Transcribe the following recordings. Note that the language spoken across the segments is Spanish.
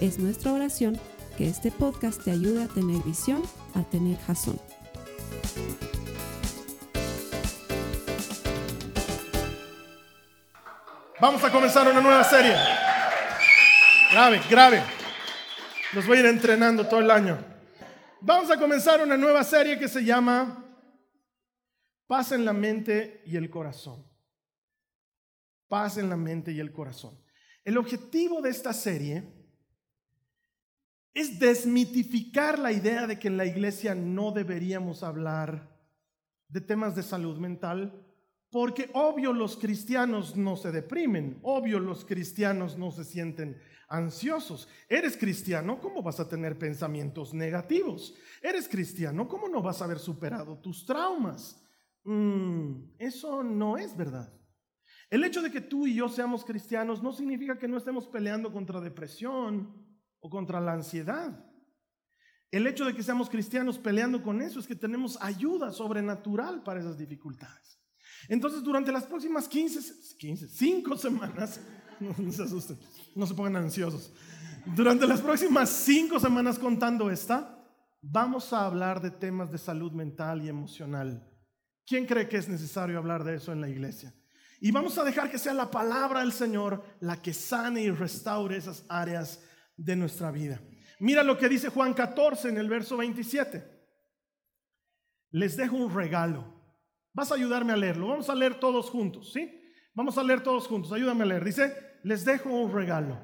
Es nuestra oración que este podcast te ayude a tener visión, a tener jazón. Vamos a comenzar una nueva serie. Grave, grave. Los voy a ir entrenando todo el año. Vamos a comenzar una nueva serie que se llama Paz en la mente y el corazón. Paz en la mente y el corazón. El objetivo de esta serie es desmitificar la idea de que en la iglesia no deberíamos hablar de temas de salud mental, porque obvio los cristianos no se deprimen, obvio los cristianos no se sienten ansiosos. Eres cristiano, ¿cómo vas a tener pensamientos negativos? Eres cristiano, ¿cómo no vas a haber superado tus traumas? Mm, eso no es verdad. El hecho de que tú y yo seamos cristianos no significa que no estemos peleando contra depresión, o contra la ansiedad. El hecho de que seamos cristianos peleando con eso es que tenemos ayuda sobrenatural para esas dificultades. Entonces, durante las próximas 15, 15 5 semanas, no, se asusten, no se pongan ansiosos. Durante las próximas 5 semanas contando esta, vamos a hablar de temas de salud mental y emocional. ¿Quién cree que es necesario hablar de eso en la iglesia? Y vamos a dejar que sea la palabra del Señor la que sane y restaure esas áreas de nuestra vida. Mira lo que dice Juan 14 en el verso 27. Les dejo un regalo. Vas a ayudarme a leerlo. Vamos a leer todos juntos, ¿sí? Vamos a leer todos juntos. Ayúdame a leer. Dice, les dejo un regalo.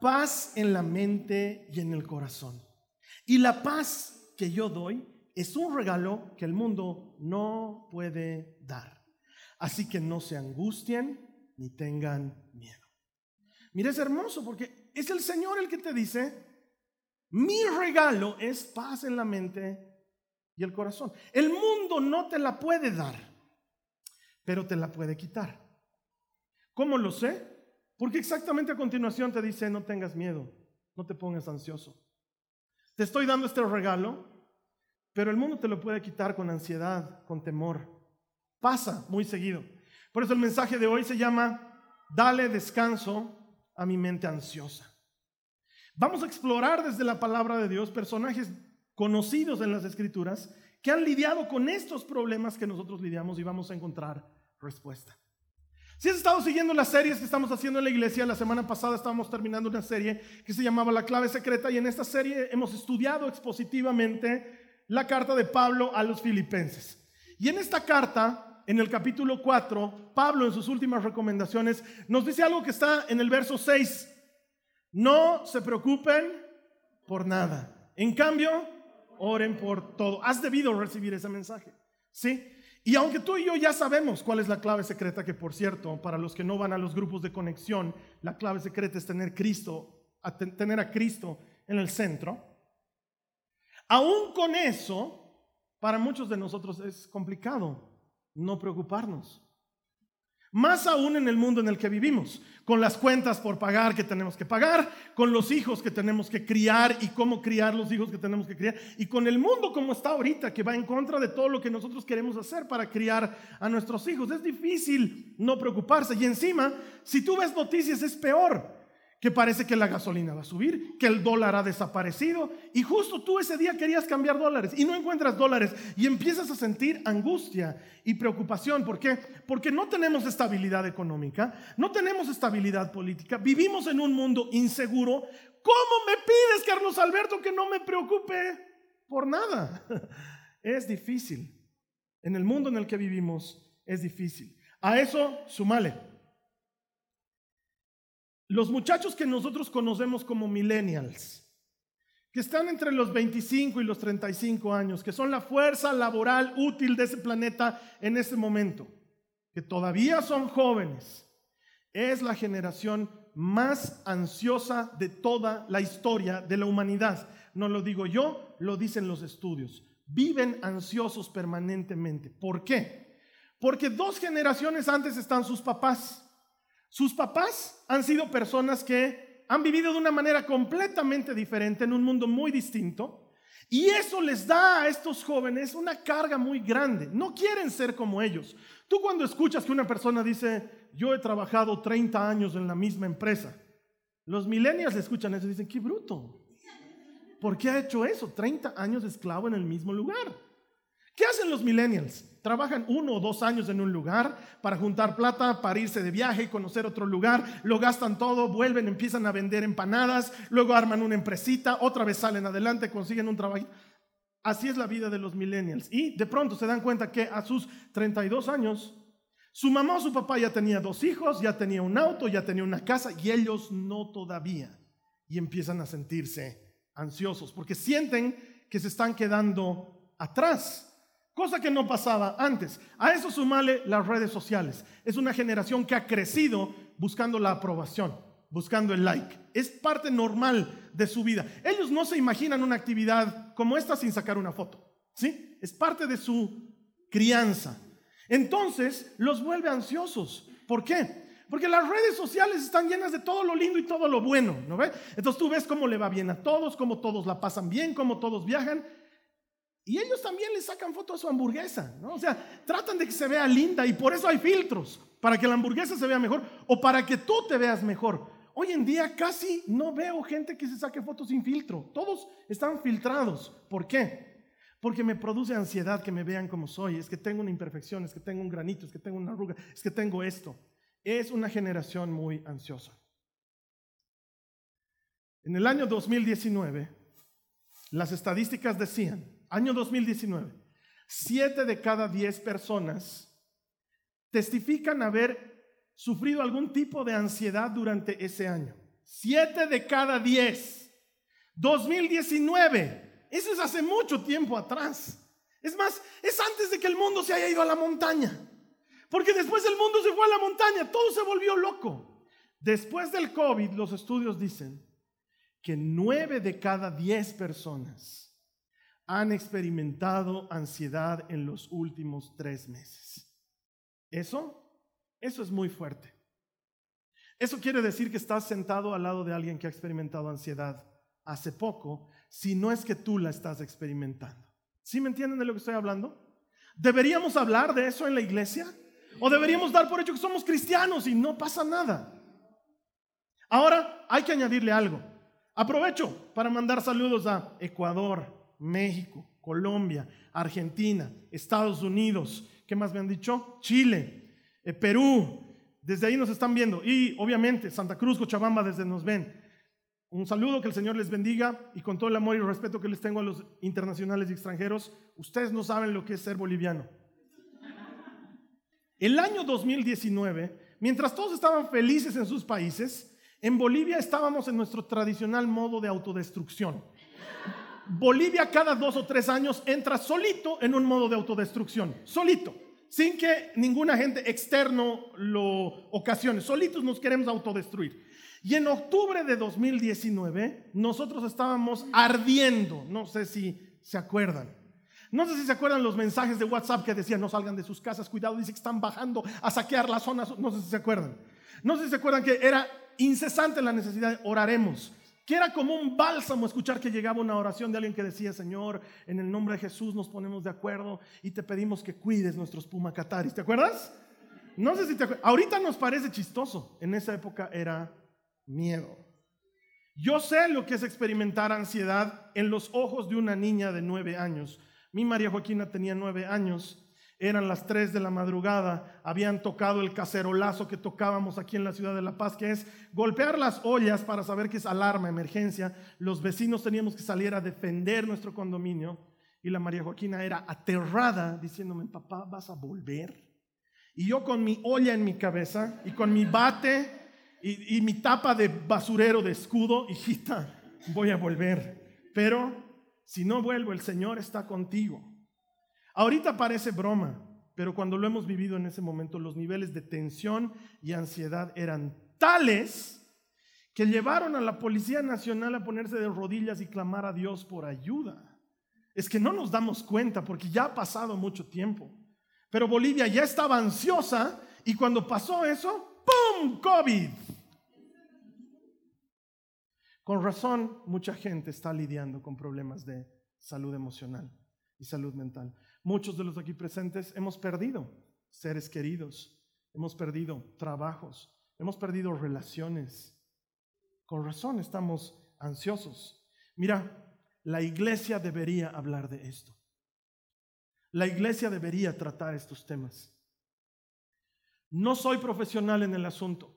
Paz en la mente y en el corazón. Y la paz que yo doy es un regalo que el mundo no puede dar. Así que no se angustien ni tengan miedo. Mira, es hermoso porque es el Señor el que te dice, mi regalo es paz en la mente y el corazón. El mundo no te la puede dar, pero te la puede quitar. ¿Cómo lo sé? Porque exactamente a continuación te dice, no tengas miedo, no te pongas ansioso. Te estoy dando este regalo, pero el mundo te lo puede quitar con ansiedad, con temor. Pasa muy seguido. Por eso el mensaje de hoy se llama, dale descanso a mi mente ansiosa. Vamos a explorar desde la palabra de Dios personajes conocidos en las escrituras que han lidiado con estos problemas que nosotros lidiamos y vamos a encontrar respuesta. Si has estado siguiendo las series que estamos haciendo en la iglesia, la semana pasada estábamos terminando una serie que se llamaba La clave secreta y en esta serie hemos estudiado expositivamente la carta de Pablo a los filipenses. Y en esta carta en el capítulo 4, Pablo en sus últimas recomendaciones nos dice algo que está en el verso 6. No se preocupen por nada. En cambio, oren por todo. Has debido recibir ese mensaje. ¿Sí? Y aunque tú y yo ya sabemos cuál es la clave secreta, que por cierto, para los que no van a los grupos de conexión, la clave secreta es tener Cristo, tener a Cristo en el centro. Aún con eso, para muchos de nosotros es complicado no preocuparnos. Más aún en el mundo en el que vivimos, con las cuentas por pagar que tenemos que pagar, con los hijos que tenemos que criar y cómo criar los hijos que tenemos que criar, y con el mundo como está ahorita, que va en contra de todo lo que nosotros queremos hacer para criar a nuestros hijos. Es difícil no preocuparse. Y encima, si tú ves noticias, es peor que parece que la gasolina va a subir, que el dólar ha desaparecido y justo tú ese día querías cambiar dólares y no encuentras dólares y empiezas a sentir angustia y preocupación. ¿Por qué? Porque no tenemos estabilidad económica, no tenemos estabilidad política, vivimos en un mundo inseguro. ¿Cómo me pides, Carlos Alberto, que no me preocupe por nada? Es difícil. En el mundo en el que vivimos es difícil. A eso sumale los muchachos que nosotros conocemos como millennials, que están entre los 25 y los 35 años, que son la fuerza laboral útil de ese planeta en este momento, que todavía son jóvenes, es la generación más ansiosa de toda la historia de la humanidad. No lo digo yo, lo dicen los estudios. Viven ansiosos permanentemente. ¿Por qué? Porque dos generaciones antes están sus papás. Sus papás han sido personas que han vivido de una manera completamente diferente en un mundo muy distinto. Y eso les da a estos jóvenes una carga muy grande. No quieren ser como ellos. Tú cuando escuchas que una persona dice, yo he trabajado 30 años en la misma empresa, los millennials escuchan eso y dicen, qué bruto. ¿Por qué ha hecho eso? 30 años de esclavo en el mismo lugar. ¿Qué hacen los millennials? Trabajan uno o dos años en un lugar para juntar plata, para irse de viaje y conocer otro lugar, lo gastan todo, vuelven, empiezan a vender empanadas, luego arman una empresita, otra vez salen adelante, consiguen un trabajo. Así es la vida de los millennials. Y de pronto se dan cuenta que a sus 32 años, su mamá o su papá ya tenía dos hijos, ya tenía un auto, ya tenía una casa y ellos no todavía. Y empiezan a sentirse ansiosos porque sienten que se están quedando atrás cosa que no pasaba antes. A eso sumale las redes sociales. Es una generación que ha crecido buscando la aprobación, buscando el like. Es parte normal de su vida. Ellos no se imaginan una actividad como esta sin sacar una foto. ¿Sí? Es parte de su crianza. Entonces los vuelve ansiosos. ¿Por qué? Porque las redes sociales están llenas de todo lo lindo y todo lo bueno, ¿no ves? Entonces tú ves cómo le va bien a todos, cómo todos la pasan bien, cómo todos viajan, y ellos también le sacan foto a su hamburguesa, ¿no? O sea, tratan de que se vea linda y por eso hay filtros, para que la hamburguesa se vea mejor o para que tú te veas mejor. Hoy en día casi no veo gente que se saque fotos sin filtro. Todos están filtrados. ¿Por qué? Porque me produce ansiedad que me vean como soy. Es que tengo una imperfección, es que tengo un granito, es que tengo una arruga, es que tengo esto. Es una generación muy ansiosa. En el año 2019, las estadísticas decían año 2019, siete de cada diez personas testifican haber sufrido algún tipo de ansiedad durante ese año. Siete de cada diez. 2019. Eso es hace mucho tiempo atrás. Es más, es antes de que el mundo se haya ido a la montaña. Porque después el mundo se fue a la montaña, todo se volvió loco. Después del COVID, los estudios dicen que nueve de cada diez personas han experimentado ansiedad en los últimos tres meses. Eso, eso es muy fuerte. Eso quiere decir que estás sentado al lado de alguien que ha experimentado ansiedad hace poco, si no es que tú la estás experimentando. ¿Sí me entienden de lo que estoy hablando? ¿Deberíamos hablar de eso en la iglesia? ¿O deberíamos dar por hecho que somos cristianos y no pasa nada? Ahora hay que añadirle algo. Aprovecho para mandar saludos a Ecuador, México, Colombia, Argentina, Estados Unidos, ¿qué más me han dicho? Chile, eh, Perú, desde ahí nos están viendo. Y obviamente Santa Cruz, Cochabamba, desde nos ven. Un saludo, que el Señor les bendiga y con todo el amor y el respeto que les tengo a los internacionales y extranjeros, ustedes no saben lo que es ser boliviano. El año 2019, mientras todos estaban felices en sus países, en Bolivia estábamos en nuestro tradicional modo de autodestrucción. Bolivia cada dos o tres años entra solito en un modo de autodestrucción, solito, sin que ninguna agente externo lo ocasione, solitos nos queremos autodestruir. Y en octubre de 2019 nosotros estábamos ardiendo, no sé si se acuerdan. No sé si se acuerdan los mensajes de WhatsApp que decían no salgan de sus casas, cuidado, dice que están bajando a saquear las zonas, no sé si se acuerdan. No sé si se acuerdan que era incesante la necesidad oraremos que era como un bálsamo escuchar que llegaba una oración de alguien que decía, Señor, en el nombre de Jesús nos ponemos de acuerdo y te pedimos que cuides nuestros pumacataris. ¿Te acuerdas? No sé si te acuerdas. Ahorita nos parece chistoso. En esa época era miedo. Yo sé lo que es experimentar ansiedad en los ojos de una niña de nueve años. Mi María Joaquina tenía nueve años eran las 3 de la madrugada, habían tocado el cacerolazo que tocábamos aquí en la ciudad de La Paz, que es golpear las ollas para saber que es alarma, emergencia. Los vecinos teníamos que salir a defender nuestro condominio y la María Joaquina era aterrada diciéndome, papá, ¿vas a volver? Y yo con mi olla en mi cabeza y con mi bate y, mi tapa de basurero de escudo, hijita, voy a volver. Pero si no vuelvo, el Señor está contigo. Ahorita parece broma, pero cuando lo hemos vivido en ese momento, los niveles de tensión y ansiedad eran tales que llevaron a la Policía Nacional a ponerse de rodillas y clamar a Dios por ayuda. Es que no nos damos cuenta porque ya ha pasado mucho tiempo. Pero Bolivia ya estaba ansiosa y cuando pasó eso, ¡pum! COVID. Con razón, mucha gente está lidiando con problemas de salud emocional y salud mental. Muchos de los aquí presentes hemos perdido seres queridos, hemos perdido trabajos, hemos perdido relaciones. Con razón estamos ansiosos. Mira, la iglesia debería hablar de esto. La iglesia debería tratar estos temas. No soy profesional en el asunto.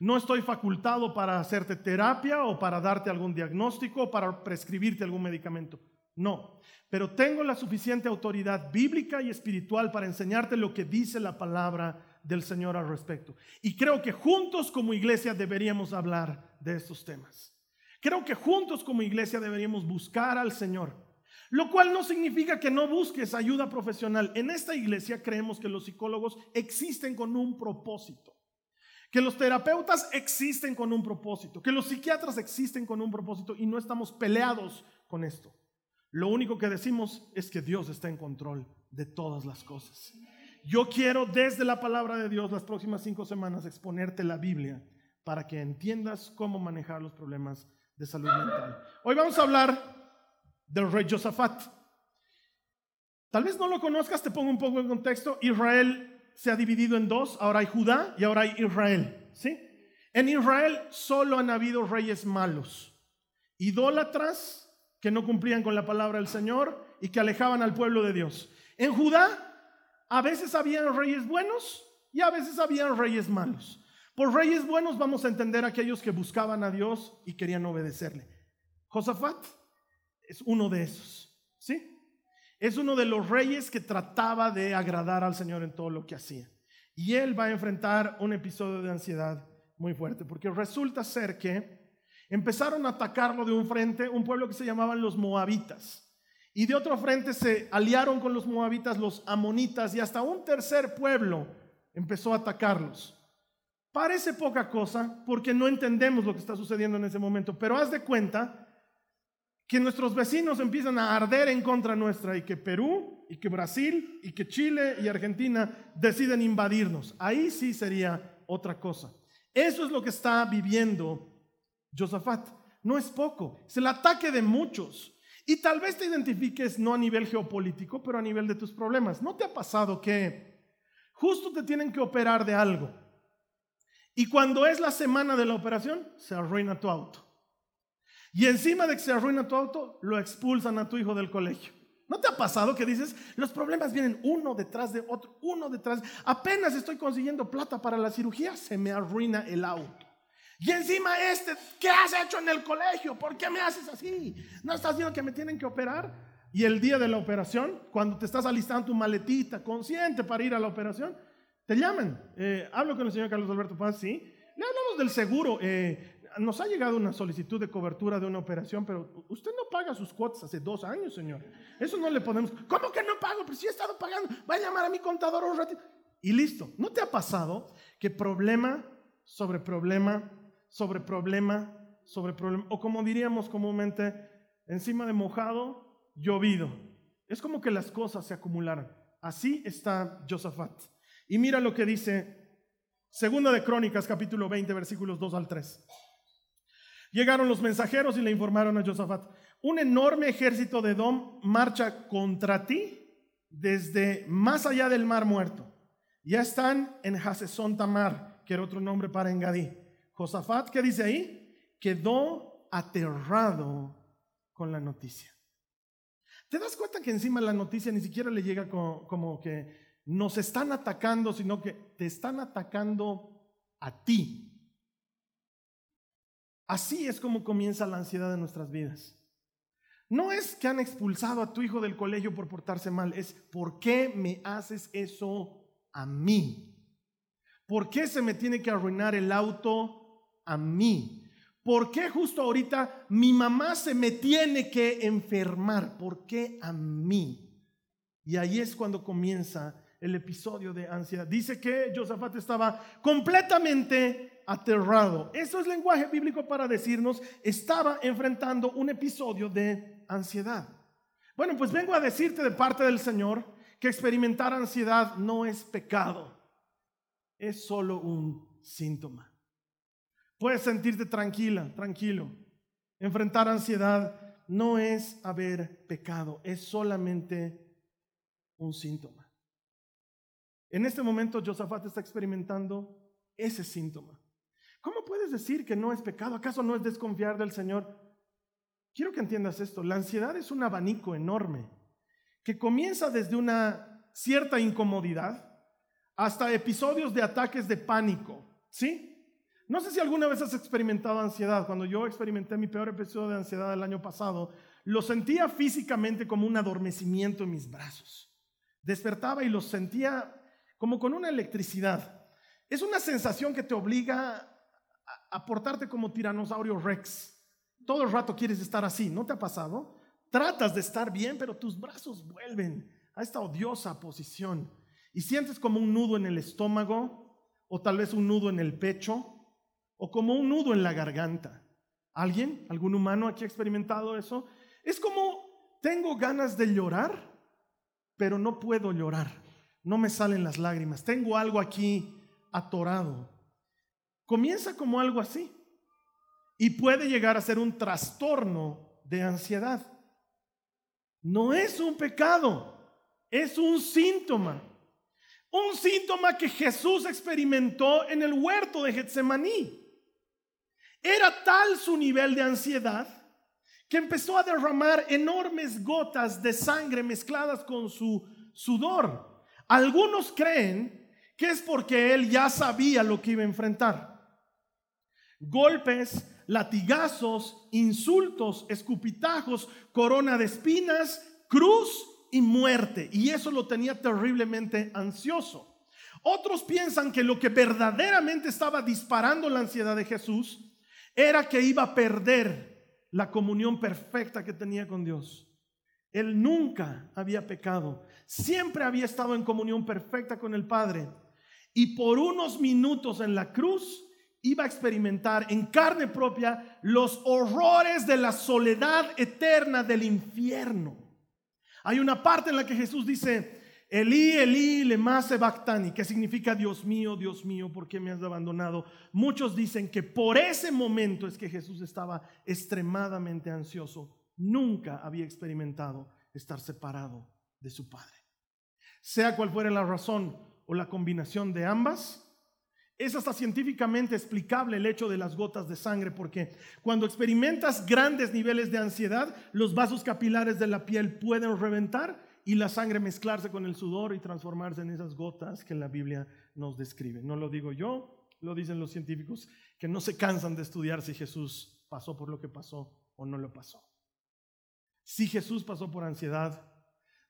No estoy facultado para hacerte terapia o para darte algún diagnóstico o para prescribirte algún medicamento. No, pero tengo la suficiente autoridad bíblica y espiritual para enseñarte lo que dice la palabra del Señor al respecto. Y creo que juntos como iglesia deberíamos hablar de estos temas. Creo que juntos como iglesia deberíamos buscar al Señor. Lo cual no significa que no busques ayuda profesional. En esta iglesia creemos que los psicólogos existen con un propósito. Que los terapeutas existen con un propósito. Que los psiquiatras existen con un propósito y no estamos peleados con esto. Lo único que decimos es que Dios está en control de todas las cosas. Yo quiero desde la palabra de Dios las próximas cinco semanas exponerte la Biblia para que entiendas cómo manejar los problemas de salud mental. Hoy vamos a hablar del rey Josafat. Tal vez no lo conozcas, te pongo un poco en contexto. Israel se ha dividido en dos, ahora hay Judá y ahora hay Israel. ¿sí? En Israel solo han habido reyes malos, idólatras que no cumplían con la palabra del Señor y que alejaban al pueblo de Dios. En Judá a veces habían reyes buenos y a veces habían reyes malos. Por reyes buenos vamos a entender aquellos que buscaban a Dios y querían obedecerle. Josafat es uno de esos, ¿sí? Es uno de los reyes que trataba de agradar al Señor en todo lo que hacía. Y él va a enfrentar un episodio de ansiedad muy fuerte, porque resulta ser que empezaron a atacarlo de un frente, un pueblo que se llamaban los moabitas. Y de otro frente se aliaron con los moabitas los amonitas y hasta un tercer pueblo empezó a atacarlos. Parece poca cosa porque no entendemos lo que está sucediendo en ese momento, pero haz de cuenta que nuestros vecinos empiezan a arder en contra nuestra y que Perú y que Brasil y que Chile y Argentina deciden invadirnos. Ahí sí sería otra cosa. Eso es lo que está viviendo Josafat. No es poco, es el ataque de muchos. Y tal vez te identifiques no a nivel geopolítico, pero a nivel de tus problemas. ¿No te ha pasado que justo te tienen que operar de algo? Y cuando es la semana de la operación, se arruina tu auto. Y encima de que se arruina tu auto, lo expulsan a tu hijo del colegio. ¿No te ha pasado que dices, los problemas vienen uno detrás de otro, uno detrás? Apenas estoy consiguiendo plata para la cirugía, se me arruina el auto. Y encima este, ¿qué has hecho en el colegio? ¿Por qué me haces así? ¿No estás viendo que me tienen que operar? Y el día de la operación, cuando te estás alistando tu maletita, consciente para ir a la operación, te llaman. Eh, hablo con el señor Carlos Alberto Paz, sí. Le hablamos del seguro. Eh, nos ha llegado una solicitud de cobertura de una operación, pero usted no paga sus cuotas hace dos años, señor. Eso no le podemos. ¿Cómo que no pago? Pero si he estado pagando. Va a llamar a mi contador un ratito. Y listo. ¿No te ha pasado que problema sobre problema sobre problema sobre problema, o como diríamos comúnmente, encima de mojado, llovido. Es como que las cosas se acumularon. Así está Josafat. Y mira lo que dice Segunda de Crónicas, capítulo 20, versículos 2 al 3. Llegaron los mensajeros y le informaron a Josafat, un enorme ejército de Edom marcha contra ti desde más allá del mar muerto. Ya están en Hasesón Tamar, que era otro nombre para Engadí. Josafat, ¿qué dice ahí? Quedó aterrado con la noticia. ¿Te das cuenta que encima la noticia ni siquiera le llega como, que nos están atacando, sino que te están atacando a ti? Así es como comienza la ansiedad de nuestras vidas. No es que han expulsado a tu hijo del colegio por portarse mal, es ¿por qué me haces eso a mí? ¿Por qué se me tiene que arruinar el auto a mí? ¿Por qué justo ahorita mi mamá se me tiene que enfermar? ¿Por qué a mí? Y ahí es cuando comienza el episodio de ansiedad. Dice que Josafat estaba completamente aterrado. Eso es lenguaje bíblico para decirnos, estaba enfrentando un episodio de ansiedad. Bueno, pues vengo a decirte de parte del Señor que experimentar ansiedad no es pecado, es solo un síntoma. Puedes sentirte tranquila, tranquilo. Enfrentar ansiedad no es haber pecado, es solamente un síntoma. En este momento Josafat está experimentando ese síntoma. ¿Cómo puedes decir que no es pecado? ¿Acaso no es desconfiar del Señor? Quiero que entiendas esto. La ansiedad es un abanico enorme que comienza desde una cierta incomodidad hasta episodios de ataques de pánico. ¿Sí? No sé si alguna vez has experimentado ansiedad. Cuando yo experimenté mi peor episodio de ansiedad el año pasado, lo sentía físicamente como un adormecimiento en mis brazos. Despertaba y lo sentía como con una electricidad. Es una sensación que te obliga a portarte como tiranosaurio rex. Todo el rato quieres estar así, ¿no te ha pasado? Tratas de estar bien, pero tus brazos vuelven a esta odiosa posición y sientes como un nudo en el estómago o tal vez un nudo en el pecho o como un nudo en la garganta. ¿Alguien? ¿Algún humano aquí ha experimentado eso? Es como tengo ganas de llorar, pero no puedo llorar. No me salen las lágrimas. Tengo algo aquí atorado. Comienza como algo así y puede llegar a ser un trastorno de ansiedad. No es un pecado, es un síntoma. Un síntoma que Jesús experimentó en el huerto de Getsemaní. Era tal su nivel de ansiedad que empezó a derramar enormes gotas de sangre mezcladas con su sudor. Algunos creen que es porque él ya sabía lo que iba a enfrentar. Golpes, latigazos, insultos, escupitajos, corona de espinas, cruz y muerte. Y eso lo tenía terriblemente ansioso. Otros piensan que lo que verdaderamente estaba disparando la ansiedad de Jesús era que iba a perder la comunión perfecta que tenía con Dios. Él nunca había pecado, siempre había estado en comunión perfecta con el Padre. Y por unos minutos en la cruz iba a experimentar en carne propia los horrores de la soledad eterna del infierno. Hay una parte en la que Jesús dice, Elí, Elí, lema sabachthani, que significa Dios mío, Dios mío, ¿por qué me has abandonado? Muchos dicen que por ese momento es que Jesús estaba extremadamente ansioso. Nunca había experimentado estar separado de su Padre. Sea cual fuera la razón o la combinación de ambas, es hasta científicamente explicable el hecho de las gotas de sangre, porque cuando experimentas grandes niveles de ansiedad, los vasos capilares de la piel pueden reventar y la sangre mezclarse con el sudor y transformarse en esas gotas que la Biblia nos describe. No lo digo yo, lo dicen los científicos que no se cansan de estudiar si Jesús pasó por lo que pasó o no lo pasó. Si Jesús pasó por ansiedad,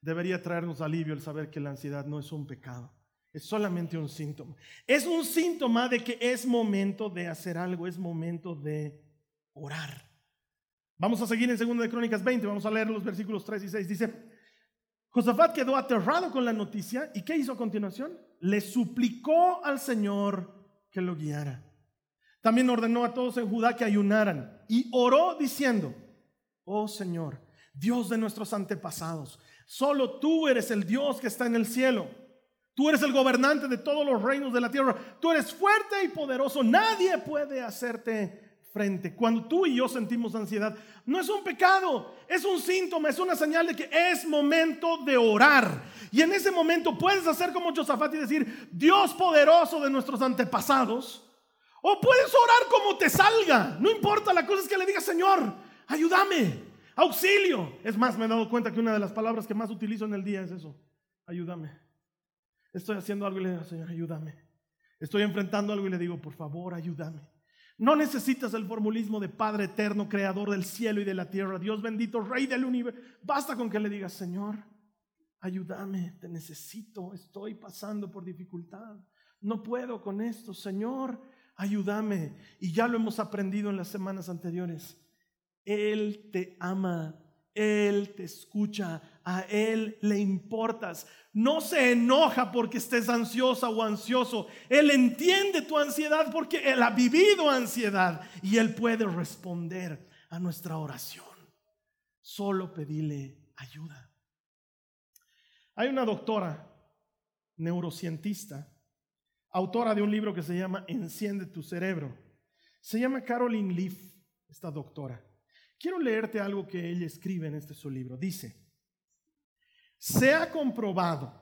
debería traernos alivio el saber que la ansiedad no es un pecado, es solamente un síntoma. Es un síntoma de que es momento de hacer algo, es momento de orar. Vamos a seguir en 2 de Crónicas 20, vamos a leer los versículos 3 y 6. Dice, Josafat quedó aterrado con la noticia y ¿qué hizo a continuación? Le suplicó al Señor que lo guiara. También ordenó a todos en Judá que ayunaran y oró diciendo, oh Señor, Dios de nuestros antepasados, solo tú eres el Dios que está en el cielo. Tú eres el gobernante de todos los reinos de la tierra. Tú eres fuerte y poderoso. Nadie puede hacerte frente. Cuando tú y yo sentimos ansiedad, no es un pecado, es un síntoma, es una señal de que es momento de orar. Y en ese momento puedes hacer como Josafat y decir, Dios poderoso de nuestros antepasados. O puedes orar como te salga, no importa, la cosa es que le digas, Señor, ayúdame, auxilio. Es más, me he dado cuenta que una de las palabras que más utilizo en el día es eso, ayúdame. Estoy haciendo algo y le digo, Señor, ayúdame. Estoy enfrentando algo y le digo, por favor, ayúdame. No necesitas el formulismo de Padre eterno, creador del cielo y de la tierra, Dios bendito, Rey del universo. Basta con que le digas, Señor, ayúdame, te necesito, estoy pasando por dificultad. No puedo con esto, Señor, ayúdame. Y ya lo hemos aprendido en las semanas anteriores. Él te ama, Él te escucha, a Él le importas. No se enoja porque estés ansiosa o ansioso. Él entiende tu ansiedad porque Él ha vivido ansiedad y Él puede responder a nuestra oración. Solo pedile ayuda. Hay una doctora neurocientista, autora de un libro que se llama Enciende tu cerebro. Se llama Caroline Leaf, esta doctora. Quiero leerte algo que ella escribe en este su libro. Dice, se ha comprobado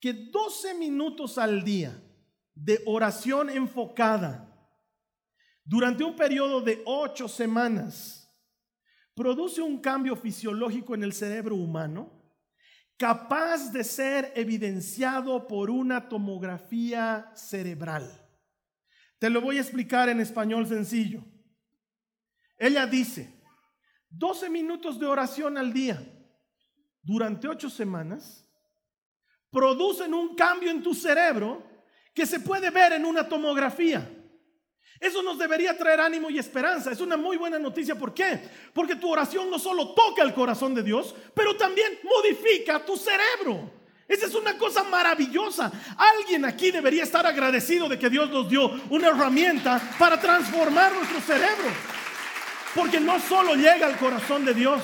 que 12 minutos al día de oración enfocada durante un periodo de 8 semanas produce un cambio fisiológico en el cerebro humano capaz de ser evidenciado por una tomografía cerebral. Te lo voy a explicar en español sencillo. Ella dice, 12 minutos de oración al día durante ocho semanas producen un cambio en tu cerebro que se puede ver en una tomografía. Eso nos debería traer ánimo y esperanza. Es una muy buena noticia. ¿Por qué? Porque tu oración no solo toca el corazón de Dios, pero también modifica tu cerebro. Esa es una cosa maravillosa. Alguien aquí debería estar agradecido de que Dios nos dio una herramienta para transformar nuestro cerebro. Porque no solo llega al corazón de Dios,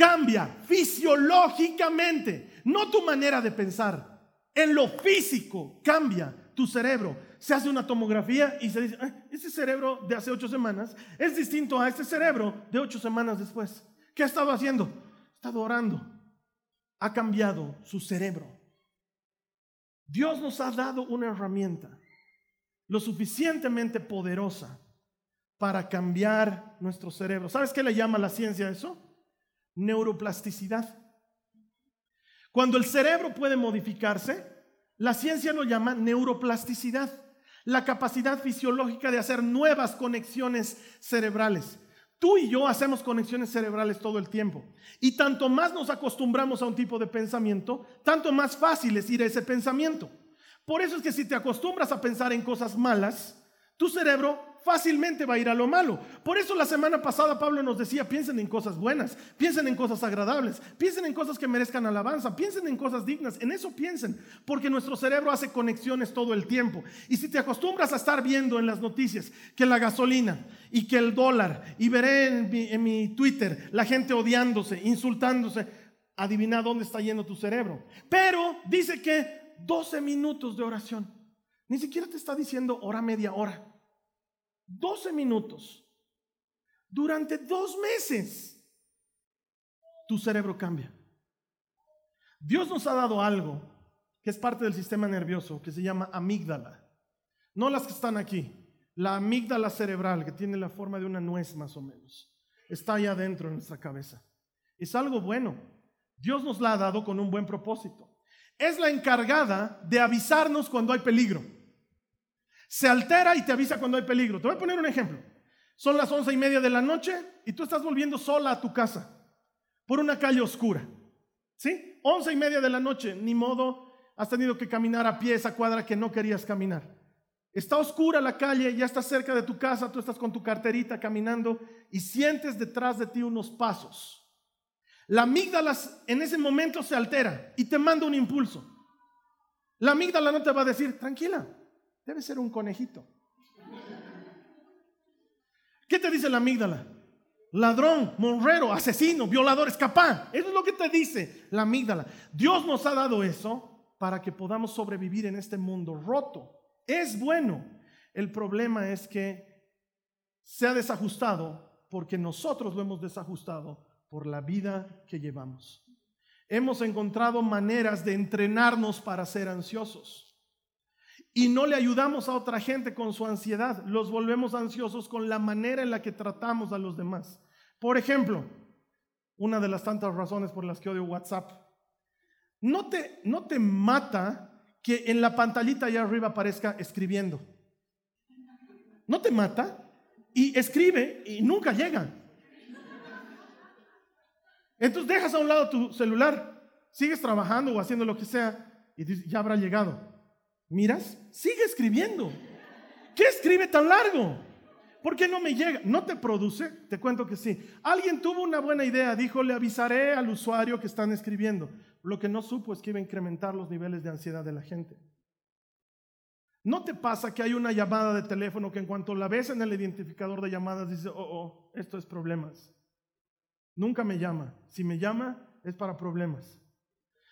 cambia fisiológicamente, no tu manera de pensar. En lo físico cambia tu cerebro. Se hace una tomografía y se dice, ese cerebro de hace ocho semanas es distinto a este cerebro de ocho semanas después. ¿Qué ha estado haciendo? Ha estado orando. Ha cambiado su cerebro. Dios nos ha dado una herramienta lo suficientemente poderosa para cambiar nuestro cerebro. ¿Sabes qué le llama la ciencia a eso? Neuroplasticidad. Cuando el cerebro puede modificarse, la ciencia lo llama neuroplasticidad, la capacidad fisiológica de hacer nuevas conexiones cerebrales. Tú y yo hacemos conexiones cerebrales todo el tiempo. Y tanto más nos acostumbramos a un tipo de pensamiento, tanto más fácil es ir a ese pensamiento. Por eso es que si te acostumbras a pensar en cosas malas, tu cerebro fácilmente va a ir a lo malo. Por eso la semana pasada Pablo nos decía, piensen en cosas buenas, piensen en cosas agradables, piensen en cosas que merezcan alabanza, piensen en cosas dignas, en eso piensen, porque nuestro cerebro hace conexiones todo el tiempo. Y si te acostumbras a estar viendo en las noticias que la gasolina y que el dólar, y veré en mi, Twitter la gente odiándose, insultándose, adivina dónde está yendo tu cerebro. Pero dice que 12 minutos de oración. Ni siquiera te está diciendo hora media hora. 12 minutos, durante dos meses, tu cerebro cambia. Dios nos ha dado algo que es parte del sistema nervioso, que se llama amígdala. No las que están aquí, la amígdala cerebral, que tiene la forma de una nuez más o menos. Está allá adentro en nuestra cabeza. Es algo bueno. Dios nos la ha dado con un buen propósito. Es la encargada de avisarnos cuando hay peligro se altera y te avisa cuando hay peligro. Te voy a poner un ejemplo. Son las once y media de la noche y tú estás volviendo sola a tu casa por una calle oscura. ¿Sí? Once y media de la noche, ni modo, has tenido que caminar a pie esa cuadra que no querías caminar. Está oscura la calle, ya estás cerca de tu casa, tú estás con tu carterita caminando y sientes detrás de ti unos pasos. La amígdala en ese momento se altera y te manda un impulso. La amígdala no te va a decir, tranquila, Debe ser un conejito. ¿Qué te dice la amígdala? Ladrón, monrero, asesino, violador, escapá. Eso es lo que te dice la amígdala. Dios nos ha dado eso para que podamos sobrevivir en este mundo roto. Es bueno. El problema es que se ha desajustado porque nosotros lo hemos desajustado por la vida que llevamos. Hemos encontrado maneras de entrenarnos para ser ansiosos y no le ayudamos a otra gente con su ansiedad, los volvemos ansiosos con la manera en la que tratamos a los demás. Por ejemplo, una de las tantas razones por las que odio WhatsApp, no te, no te mata que en la pantallita allá arriba aparezca escribiendo. No te mata y escribe y nunca llega. Entonces dejas a un lado tu celular, sigues trabajando o haciendo lo que sea y ya habrá llegado. Miras, sigue escribiendo. ¿Qué escribe tan largo? ¿Por qué no me llega? ¿No te produce? Te cuento que sí. Alguien tuvo una buena idea, dijo, le avisaré al usuario que están escribiendo. Lo que no supo es que iba a incrementar los niveles de ansiedad de la gente. ¿No te pasa que hay una llamada de teléfono que en cuanto la ves en el identificador de llamadas dice, oh, oh, esto es problemas? Nunca me llama. Si me llama es para problemas.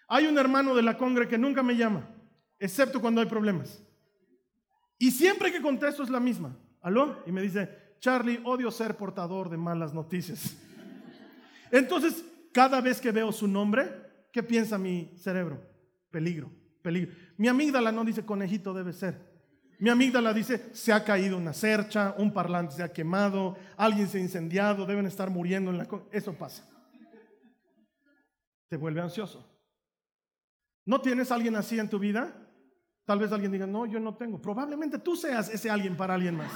Hay un hermano de la congre que nunca me llama, excepto cuando hay problemas. Y siempre que contesto es la misma. ¿Aló? Y me dice, Charlie, odio ser portador de malas noticias. Entonces, cada vez que veo su nombre, ¿qué piensa mi cerebro? Peligro, peligro. Mi amígdala no dice conejito debe ser. Mi amígdala dice, se ha caído una cercha, un parlante se ha quemado, alguien se ha incendiado, deben estar muriendo en la... Eso pasa. Te vuelve ansioso. ¿No tienes alguien así en tu vida? Tal vez alguien diga, no, yo no tengo. Probablemente tú seas ese alguien para alguien más.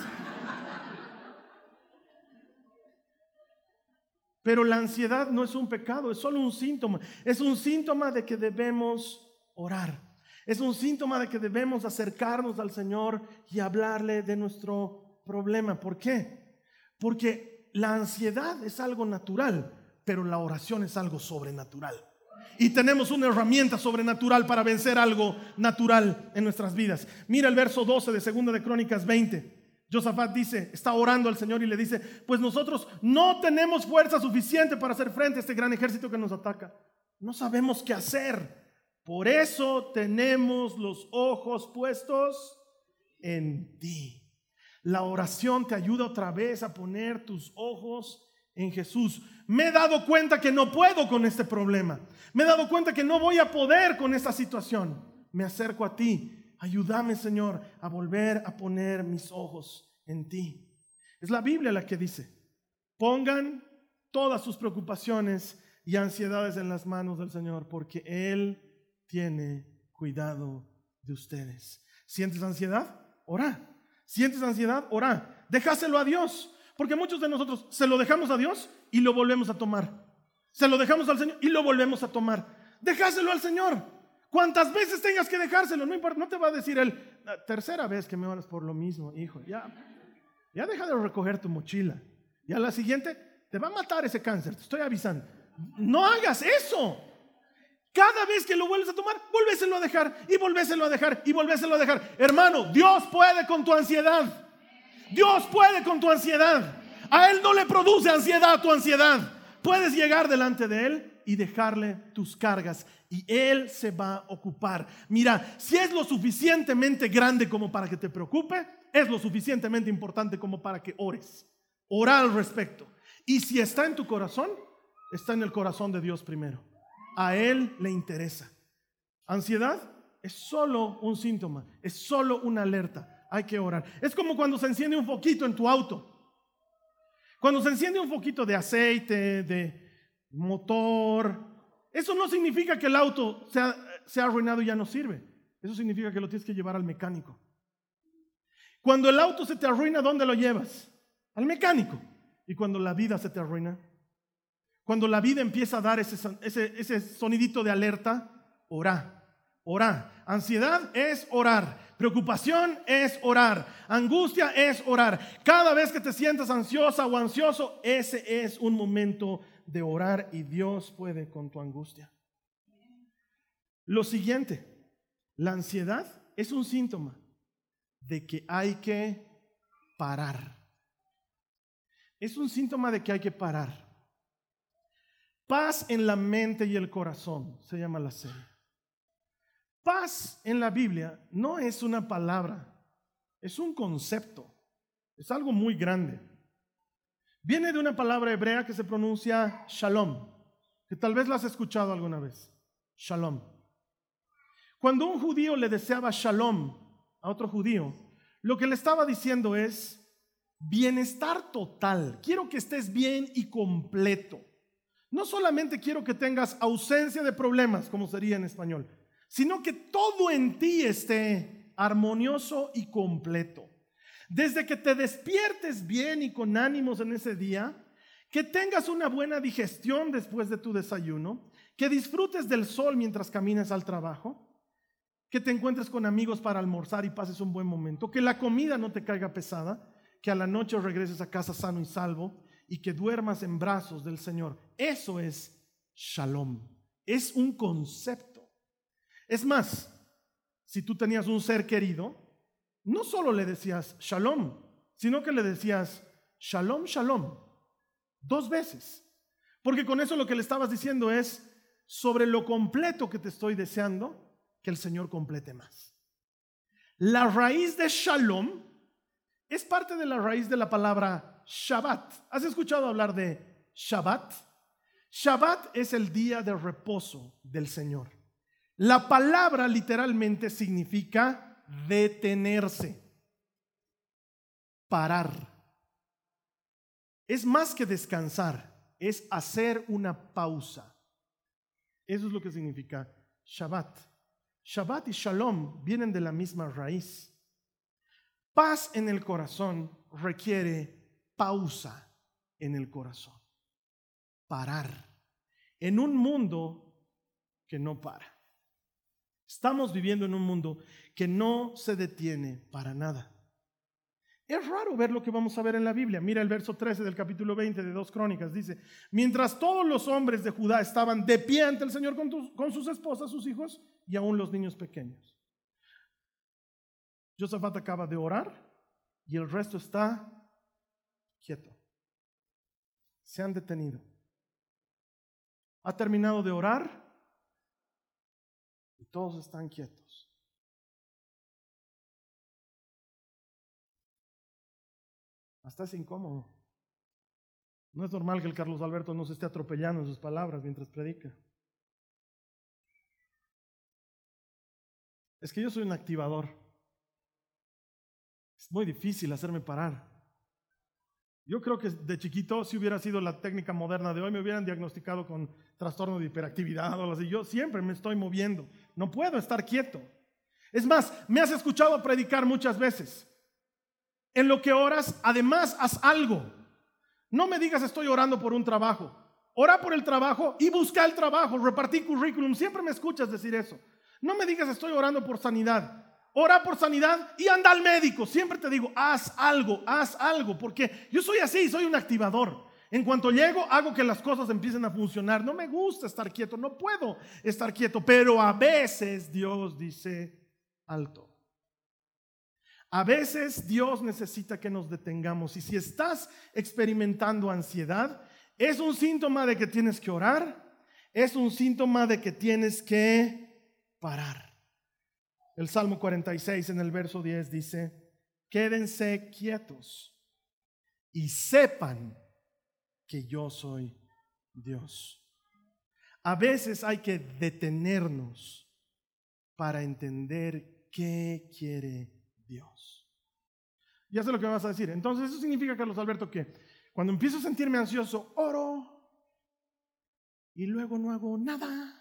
Pero la ansiedad no es un pecado, es solo un síntoma. Es un síntoma de que debemos orar. Es un síntoma de que debemos acercarnos al Señor y hablarle de nuestro problema. ¿Por qué? Porque la ansiedad es algo natural, pero la oración es algo sobrenatural y tenemos una herramienta sobrenatural para vencer algo natural en nuestras vidas. Mira el verso 12 de Segunda de Crónicas 20. Josafat dice, está orando al Señor y le dice, pues nosotros no tenemos fuerza suficiente para hacer frente a este gran ejército que nos ataca. No sabemos qué hacer. Por eso tenemos los ojos puestos en ti. La oración te ayuda otra vez a poner tus ojos en Jesús. Me he dado cuenta que no puedo con este problema. Me he dado cuenta que no voy a poder con esta situación. Me acerco a ti. Ayúdame, Señor, a volver a poner mis ojos en ti. Es la Biblia la que dice, pongan todas sus preocupaciones y ansiedades en las manos del Señor, porque Él tiene cuidado de ustedes. ¿Sientes ansiedad? Ora. ¿Sientes ansiedad? Ora. Déjaselo a Dios. Porque muchos de nosotros se lo dejamos a Dios y lo volvemos a tomar. Se lo dejamos al Señor y lo volvemos a tomar. Dejáselo al Señor. Cuantas veces tengas que dejárselo, no importa, no te va a decir él, la tercera vez que me hablas por lo mismo, hijo, ya, ya deja de recoger tu mochila. Y a la siguiente, te va a matar ese cáncer, te estoy avisando. No hagas eso. Cada vez que lo vuelves a tomar, vuélveselo a dejar y volvéselo a dejar y volvéselo a dejar. Hermano, Dios puede con tu ansiedad. Dios puede con tu ansiedad. A Él no le produce ansiedad tu ansiedad. Puedes llegar delante de Él y dejarle tus cargas y Él se va a ocupar. Mira, si es lo suficientemente grande como para que te preocupe, es lo suficientemente importante como para que ores. Ora al respecto. Y si está en tu corazón, está en el corazón de Dios primero. A Él le interesa. Ansiedad es solo un síntoma, es solo una alerta hay que orar. Es como cuando se enciende un foquito en tu auto. Cuando se enciende un foquito de aceite, de motor, eso no significa que el auto se ha, arruinado y ya no sirve. Eso significa que lo tienes que llevar al mecánico. Cuando el auto se te arruina, ¿dónde lo llevas? Al mecánico. Y cuando la vida se te arruina, cuando la vida empieza a dar ese, ese, ese sonidito de alerta, ora, ora. Ansiedad es orar. Preocupación es orar. Angustia es orar. Cada vez que te sientas ansiosa o ansioso, ese es un momento de orar y Dios puede con tu angustia. Lo siguiente, la ansiedad es un síntoma de que hay que parar. Es un síntoma de que hay que parar. Paz en la mente y el corazón, se llama la serie. Paz en la Biblia no es una palabra, es un concepto, es algo muy grande. Viene de una palabra hebrea que se pronuncia shalom, que tal vez la has escuchado alguna vez. Shalom. Cuando un judío le deseaba shalom a otro judío, lo que le estaba diciendo es bienestar total. Quiero que estés bien y completo. No solamente quiero que tengas ausencia de problemas, como sería en español, sino que todo en ti esté armonioso y completo. Desde que te despiertes bien y con ánimos en ese día, que tengas una buena digestión después de tu desayuno, que disfrutes del sol mientras caminas al trabajo, que te encuentres con amigos para almorzar y pases un buen momento, que la comida no te caiga pesada, que a la noche regreses a casa sano y salvo y que duermas en brazos del Señor. Eso es shalom. Es un concepto. Es más, si tú tenías un ser querido, no solo le decías shalom, sino que le decías shalom, shalom, dos veces. Porque con eso lo que le estabas diciendo es, sobre lo completo que te estoy deseando, que el Señor complete más. La raíz de shalom es parte de la raíz de la palabra Shabbat. ¿Has escuchado hablar de Shabbat? Shabbat es el día de reposo del Señor. La palabra literalmente significa detenerse, parar. Es más que descansar, es hacer una pausa. Eso es lo que significa Shabbat. Shabbat y Shalom vienen de la misma raíz. Paz en el corazón requiere pausa en el corazón. Parar. En un mundo que no para. Estamos viviendo en un mundo que no se detiene para nada. Es raro ver lo que vamos a ver en la Biblia. Mira el verso 13 del capítulo 20 de Dos Crónicas. Dice, mientras todos los hombres de Judá estaban de pie ante el Señor con, sus esposas, sus hijos y aún los niños pequeños. Josafat acaba de orar y el resto está quieto. Se han detenido. Ha terminado de orar todos están quietos. Hasta es incómodo. No es normal que el Carlos Alberto no se esté atropellando en sus palabras mientras predica. Es que yo soy un activador. Es muy difícil hacerme parar. Yo creo que de chiquito, si hubiera sido la técnica moderna de hoy, me hubieran diagnosticado con trastorno de hiperactividad o algo. Yo siempre me estoy moviendo. No puedo estar quieto. Es más, me has escuchado predicar muchas veces. En lo que oras, además, haz algo. No me digas estoy orando por un trabajo. Ora por el trabajo y busca el trabajo. Repartí currículum. Siempre me escuchas decir eso. No me digas estoy orando por sanidad. Ora por sanidad y anda al médico. Siempre te digo, haz algo, haz algo. Porque yo soy así, soy un activador. En cuanto llego, hago que las cosas empiecen a funcionar. No me gusta estar quieto, no puedo estar quieto. Pero a veces Dios dice alto. A veces Dios necesita que nos detengamos y si estás experimentando ansiedad, es un síntoma de que tienes que orar, es un síntoma de que tienes que parar. El Salmo 46 en el verso 10 dice, quédense quietos y sepan que yo soy Dios. A veces hay que detenernos para entender qué quiere Dios. Ya sé lo que vas a decir. Entonces, eso significa, Carlos Alberto, que cuando empiezo a sentirme ansioso, oro y luego no hago nada.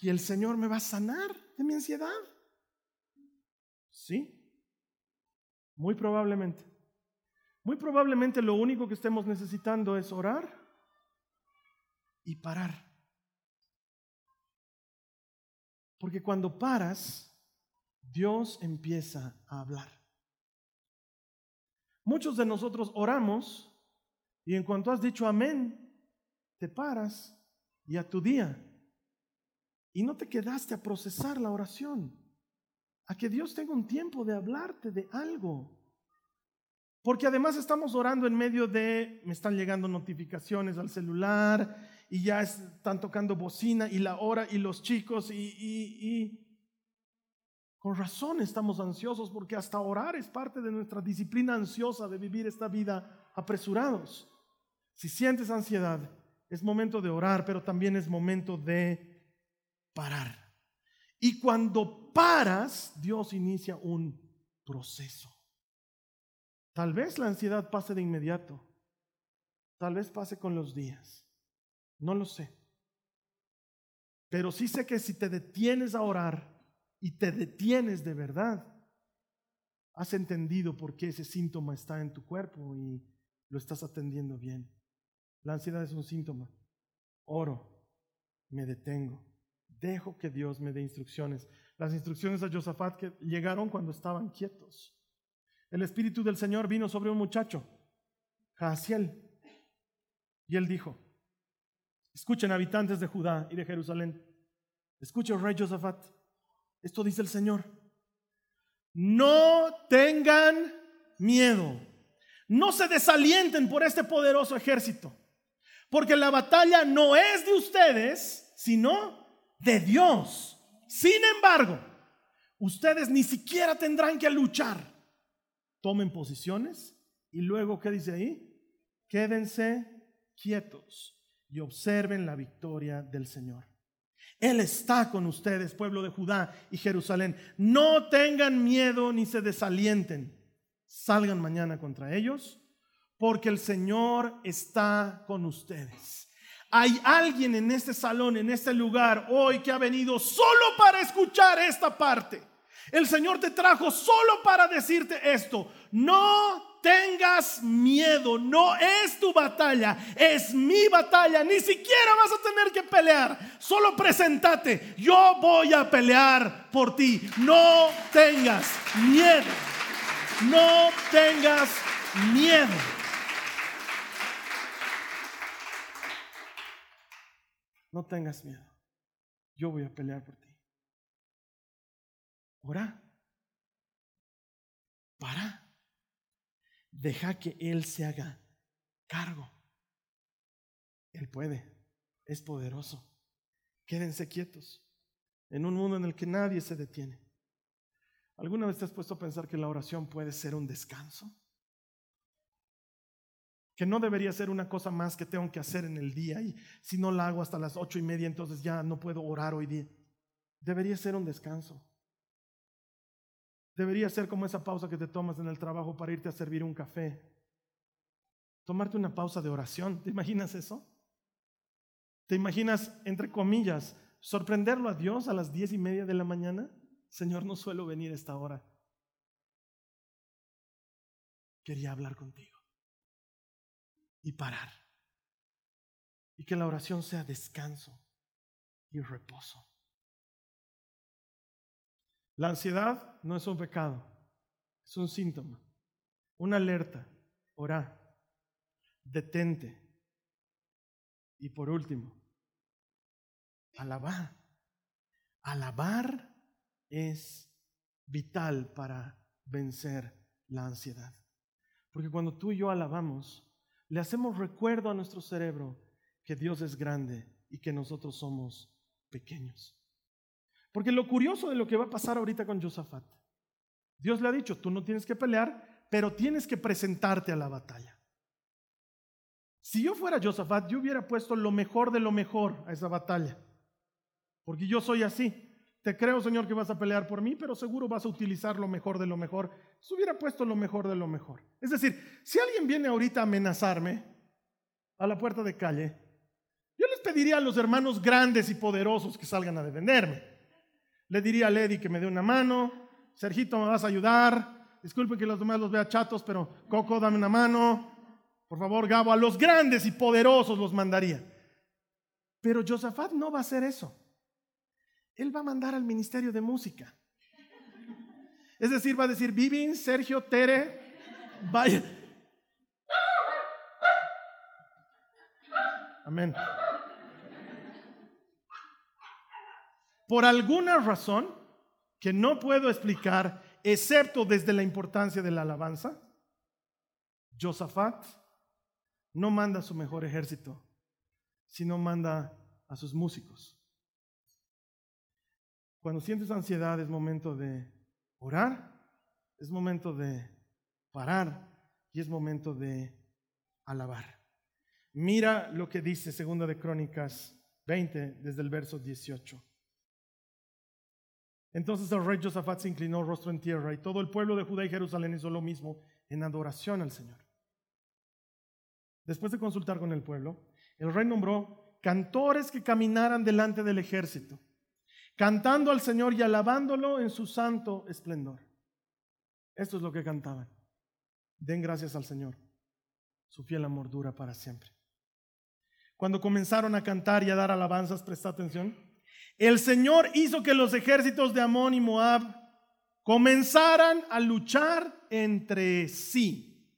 Y el Señor me va a sanar de mi ansiedad. Sí, muy probablemente. Muy probablemente lo único que estemos necesitando es orar y parar. Porque cuando paras, Dios empieza a hablar. Muchos de nosotros oramos y en cuanto has dicho amén, te paras y a tu día. Y no te quedaste a procesar la oración, a que Dios tenga un tiempo de hablarte de algo. Porque además estamos orando en medio de, me están llegando notificaciones al celular y ya están tocando bocina y la hora y los chicos y, y, con razón estamos ansiosos porque hasta orar es parte de nuestra disciplina ansiosa de vivir esta vida apresurados. Si sientes ansiedad, es momento de orar, pero también es momento de parar. Y cuando paras, Dios inicia un proceso. Tal vez la ansiedad pase de inmediato, tal vez pase con los días, no lo sé. Pero sí sé que si te detienes a orar, y te detienes de verdad, has entendido por qué ese síntoma está en tu cuerpo y lo estás atendiendo bien. La ansiedad es un síntoma. Oro, me detengo, dejo que Dios me dé instrucciones. Las instrucciones a Josafat que llegaron cuando estaban quietos. el Espíritu del Señor vino sobre un muchacho, Jaasiel, y él dijo, escuchen habitantes de Judá y de Jerusalén, escuchen rey Josafat, esto dice el Señor, no tengan miedo, no se desalienten por este poderoso ejército, porque la batalla no es de ustedes, sino de Dios. Sin embargo, ustedes ni siquiera tendrán que luchar. Tomen posiciones y luego, ¿qué dice ahí? Quédense quietos y observen la victoria del Señor. Él está con ustedes, pueblo de Judá y Jerusalén. No tengan miedo ni se desalienten. Salgan mañana contra ellos, porque el Señor está con ustedes. Hay alguien en este salón, en este lugar, hoy que ha venido solo para escuchar esta parte. El Señor te trajo solo para decirte esto. No tengas miedo, no es tu batalla, es mi batalla. Ni siquiera vas a tener que pelear. Solo presentate. Yo voy a pelear por ti. No tengas miedo. No tengas miedo. No tengas miedo. Yo voy a pelear por ti. Ora. Para. Deja que Él se haga cargo. Él puede. Es poderoso. Quédense quietos. En un mundo en el que nadie se detiene. ¿Alguna vez te has puesto a pensar que la oración puede ser un descanso? Que no debería ser una cosa más que tengo que hacer en el día y si no la hago hasta las ocho y media, entonces ya no puedo orar hoy día. Debería ser un descanso. Debería ser como esa pausa que te tomas en el trabajo para irte a servir un café. Tomarte una pausa de oración. ¿Te imaginas eso? ¿Te imaginas, entre comillas, sorprenderlo a Dios a las diez y media de la mañana? Señor, no suelo venir a esta hora. Quería hablar contigo y parar. Y que la oración sea descanso y reposo. La ansiedad no es un pecado, es un síntoma, una alerta. Ora, detente. Y por último, alabar. Alabar es vital para vencer la ansiedad. Porque cuando tú y yo alabamos, le hacemos recuerdo a nuestro cerebro que Dios es grande y que nosotros somos pequeños. Porque lo curioso de lo que va a pasar ahorita con Josafat, Dios le ha dicho, tú no tienes que pelear, pero tienes que presentarte a la batalla. Si yo fuera Josafat, yo hubiera puesto lo mejor de lo mejor a esa batalla. Porque yo soy así. Te creo, Señor, que vas a pelear por mí, pero seguro vas a utilizar lo mejor de lo mejor. Se hubiera puesto lo mejor de lo mejor. Es decir, si alguien viene ahorita a amenazarme a la puerta de calle, yo les pediría a los hermanos grandes y poderosos que salgan a defenderme. Le diría a Lady que me dé una mano. Sergito, me vas a ayudar. Disculpe que los demás los vea chatos, pero Coco, dame una mano. Por favor, Gabo, a los grandes y poderosos los mandaría. Pero Josafat no va a hacer eso. Él va a mandar al Ministerio de Música. Es decir, va a decir, Vivin, Sergio, Tere, vaya. Amén. por alguna razón que no puedo explicar, excepto desde la importancia de la alabanza, Josafat no manda a su mejor ejército, sino manda a sus músicos. Cuando sientes ansiedad es momento de orar, es momento de parar y es momento de alabar. Mira lo que dice Segunda de Crónicas 20 desde el verso 18. Entonces el rey Josafat se inclinó rostro en tierra y todo el pueblo de Judá y Jerusalén hizo lo mismo en adoración al Señor. Después de consultar con el pueblo, el rey nombró cantores que caminaran delante del ejército, cantando al Señor y alabándolo en su santo esplendor. Esto es lo que cantaban. Den gracias al Señor. Su fiel amor dura para siempre. Cuando comenzaron a cantar y a dar alabanzas, presta atención, el Señor hizo que los ejércitos de Amón y Moab comenzaran a luchar entre sí.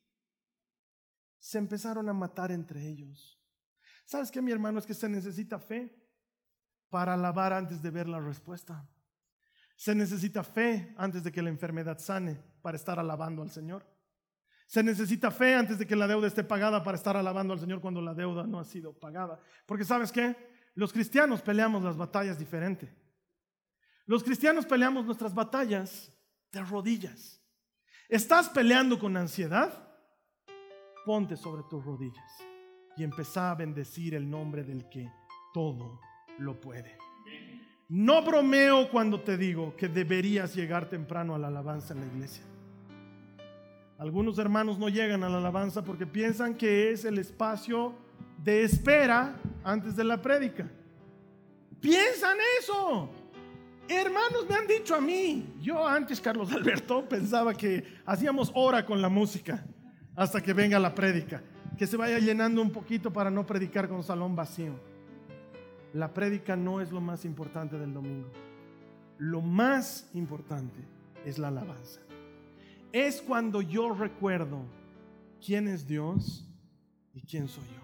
Se empezaron a matar entre ellos. ¿Sabes qué, mi hermano? Es que se necesita fe para alabar antes de ver la respuesta. Se necesita fe antes de que la enfermedad sane para estar alabando al Señor. Se necesita fe antes de que la deuda esté pagada para estar alabando al Señor cuando la deuda no ha sido pagada. Porque sabes qué? Los cristianos peleamos las batallas diferente. Los cristianos peleamos nuestras batallas de rodillas. ¿Estás peleando con ansiedad? Ponte sobre tus rodillas y empezá a bendecir el nombre del que todo lo puede. No bromeo cuando te digo que deberías llegar temprano a la alabanza en la iglesia. Algunos hermanos no llegan a la alabanza porque piensan que es el espacio de espera antes de la prédica. Piensan eso. Hermanos me han dicho a mí, yo antes, Carlos Alberto, pensaba que hacíamos hora con la música hasta que venga la prédica, que se vaya llenando un poquito para no predicar con salón vacío la prédica no es lo más importante del domingo. Lo más importante es la alabanza. Es cuando yo recuerdo quién es Dios y quién soy yo.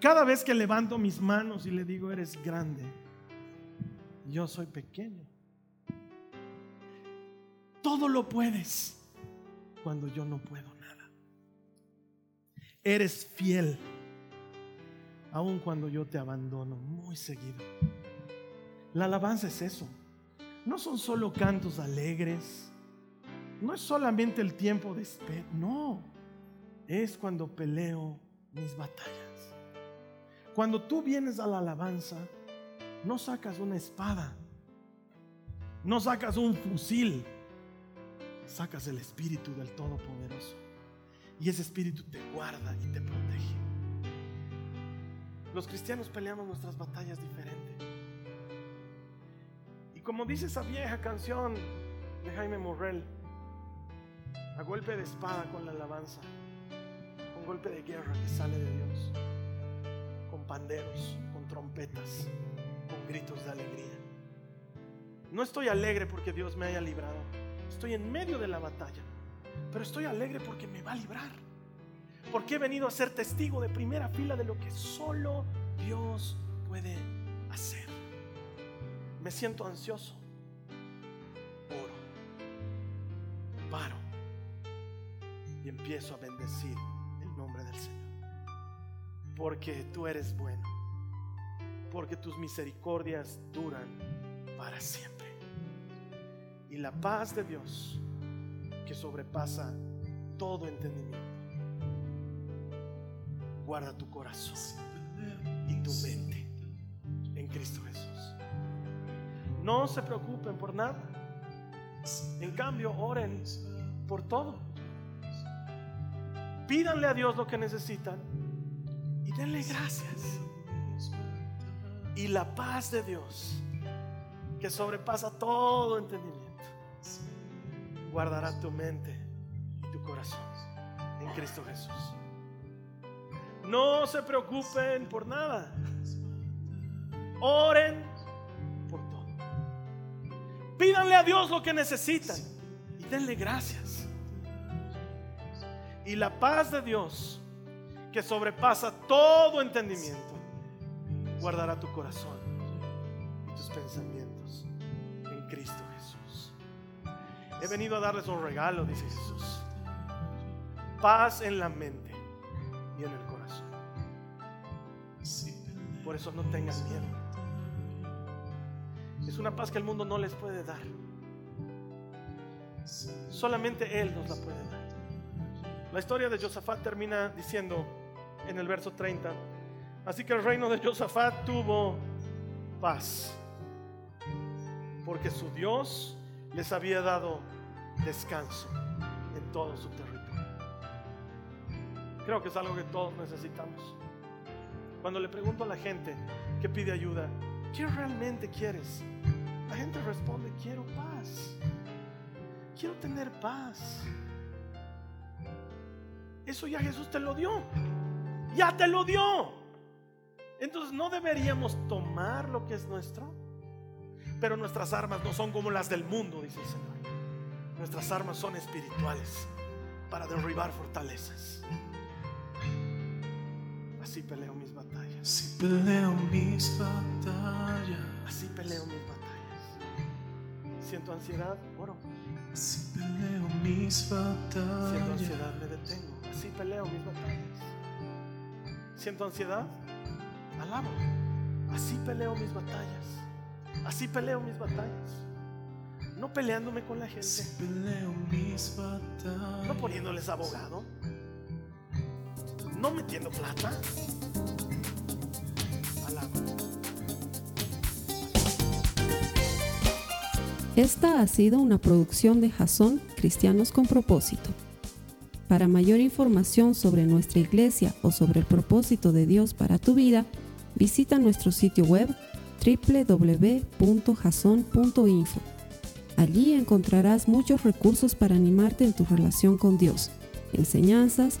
Cada vez que levanto mis manos y le digo, eres grande, yo soy pequeño. Todo lo puedes cuando yo no puedo nada. Eres fiel aun cuando yo te abandono muy seguido. La alabanza es eso. No son solo cantos alegres. No es solamente el tiempo de espera. No. Es cuando peleo mis batallas. Cuando tú vienes a la alabanza, no sacas una espada. No sacas un fusil. Sacas el espíritu del Todopoderoso. Y ese espíritu te guarda y te protege. Los cristianos peleamos nuestras batallas diferente. Y como dice esa vieja canción de Jaime Morrell, a golpe de espada con la alabanza, con golpe de guerra que sale de Dios, con panderos, con trompetas, con gritos de alegría. No estoy alegre porque Dios me haya librado, estoy en medio de la batalla, pero estoy alegre porque me va a librar porque he venido a ser testigo de primera fila de lo que solo Dios puede hacer. Me siento ansioso. Oro. Paro. Y empiezo a bendecir el nombre del Señor. Porque tú eres bueno. Porque tus misericordias duran para siempre. Y la paz de Dios que sobrepasa todo entendimiento guarda tu corazón y tu mente en Cristo Jesús. No se preocupen por nada. En cambio, oren por todo. Pídanle a Dios lo que necesitan y denle gracias. Y la paz de Dios, que sobrepasa todo entendimiento, guardará tu mente y tu corazón en Cristo Jesús. No se preocupen por nada. Oren por todo. Pídanle a Dios lo que necesitan y denle gracias. Y la paz de Dios, que sobrepasa todo entendimiento, guardará tu corazón y tus pensamientos en Cristo Jesús. He venido a darles un regalo, dice Jesús. Paz en la mente y en el corazón. Por eso no tengas miedo. Es una paz que el mundo no les puede dar. Solamente Él nos la puede dar. La historia de Josafat termina diciendo en el verso 30, así que el reino de Josafat tuvo paz, porque su Dios les había dado descanso en todo su territorio. Creo que es algo que todos necesitamos. Cuando le pregunto a la gente que pide ayuda, ¿qué realmente quieres? La gente responde, quiero paz. Quiero tener paz. Eso ya Jesús te lo dio. Ya te lo dio. Entonces no deberíamos tomar lo que es nuestro. Pero nuestras armas no son como las del mundo, dice el Señor. Nuestras armas son espirituales para derribar fortalezas. Así peleo mis batallas. Así peleo mis batallas. Así peleo mis batallas. Siento ansiedad, oro. Así peleo mis Siento batallas. ansiedad, me detengo. Así peleo mis batallas. Siento ansiedad, alabo. Así peleo mis batallas. Así peleo mis batallas. No peleándome con la gente. Así peleo mis batallas. No poniéndoles abogado. No metiendo plata. Esta ha sido una producción de Jason Cristianos con Propósito. Para mayor información sobre nuestra iglesia o sobre el propósito de Dios para tu vida, visita nuestro sitio web www.jason.info. Allí encontrarás muchos recursos para animarte en tu relación con Dios, enseñanzas,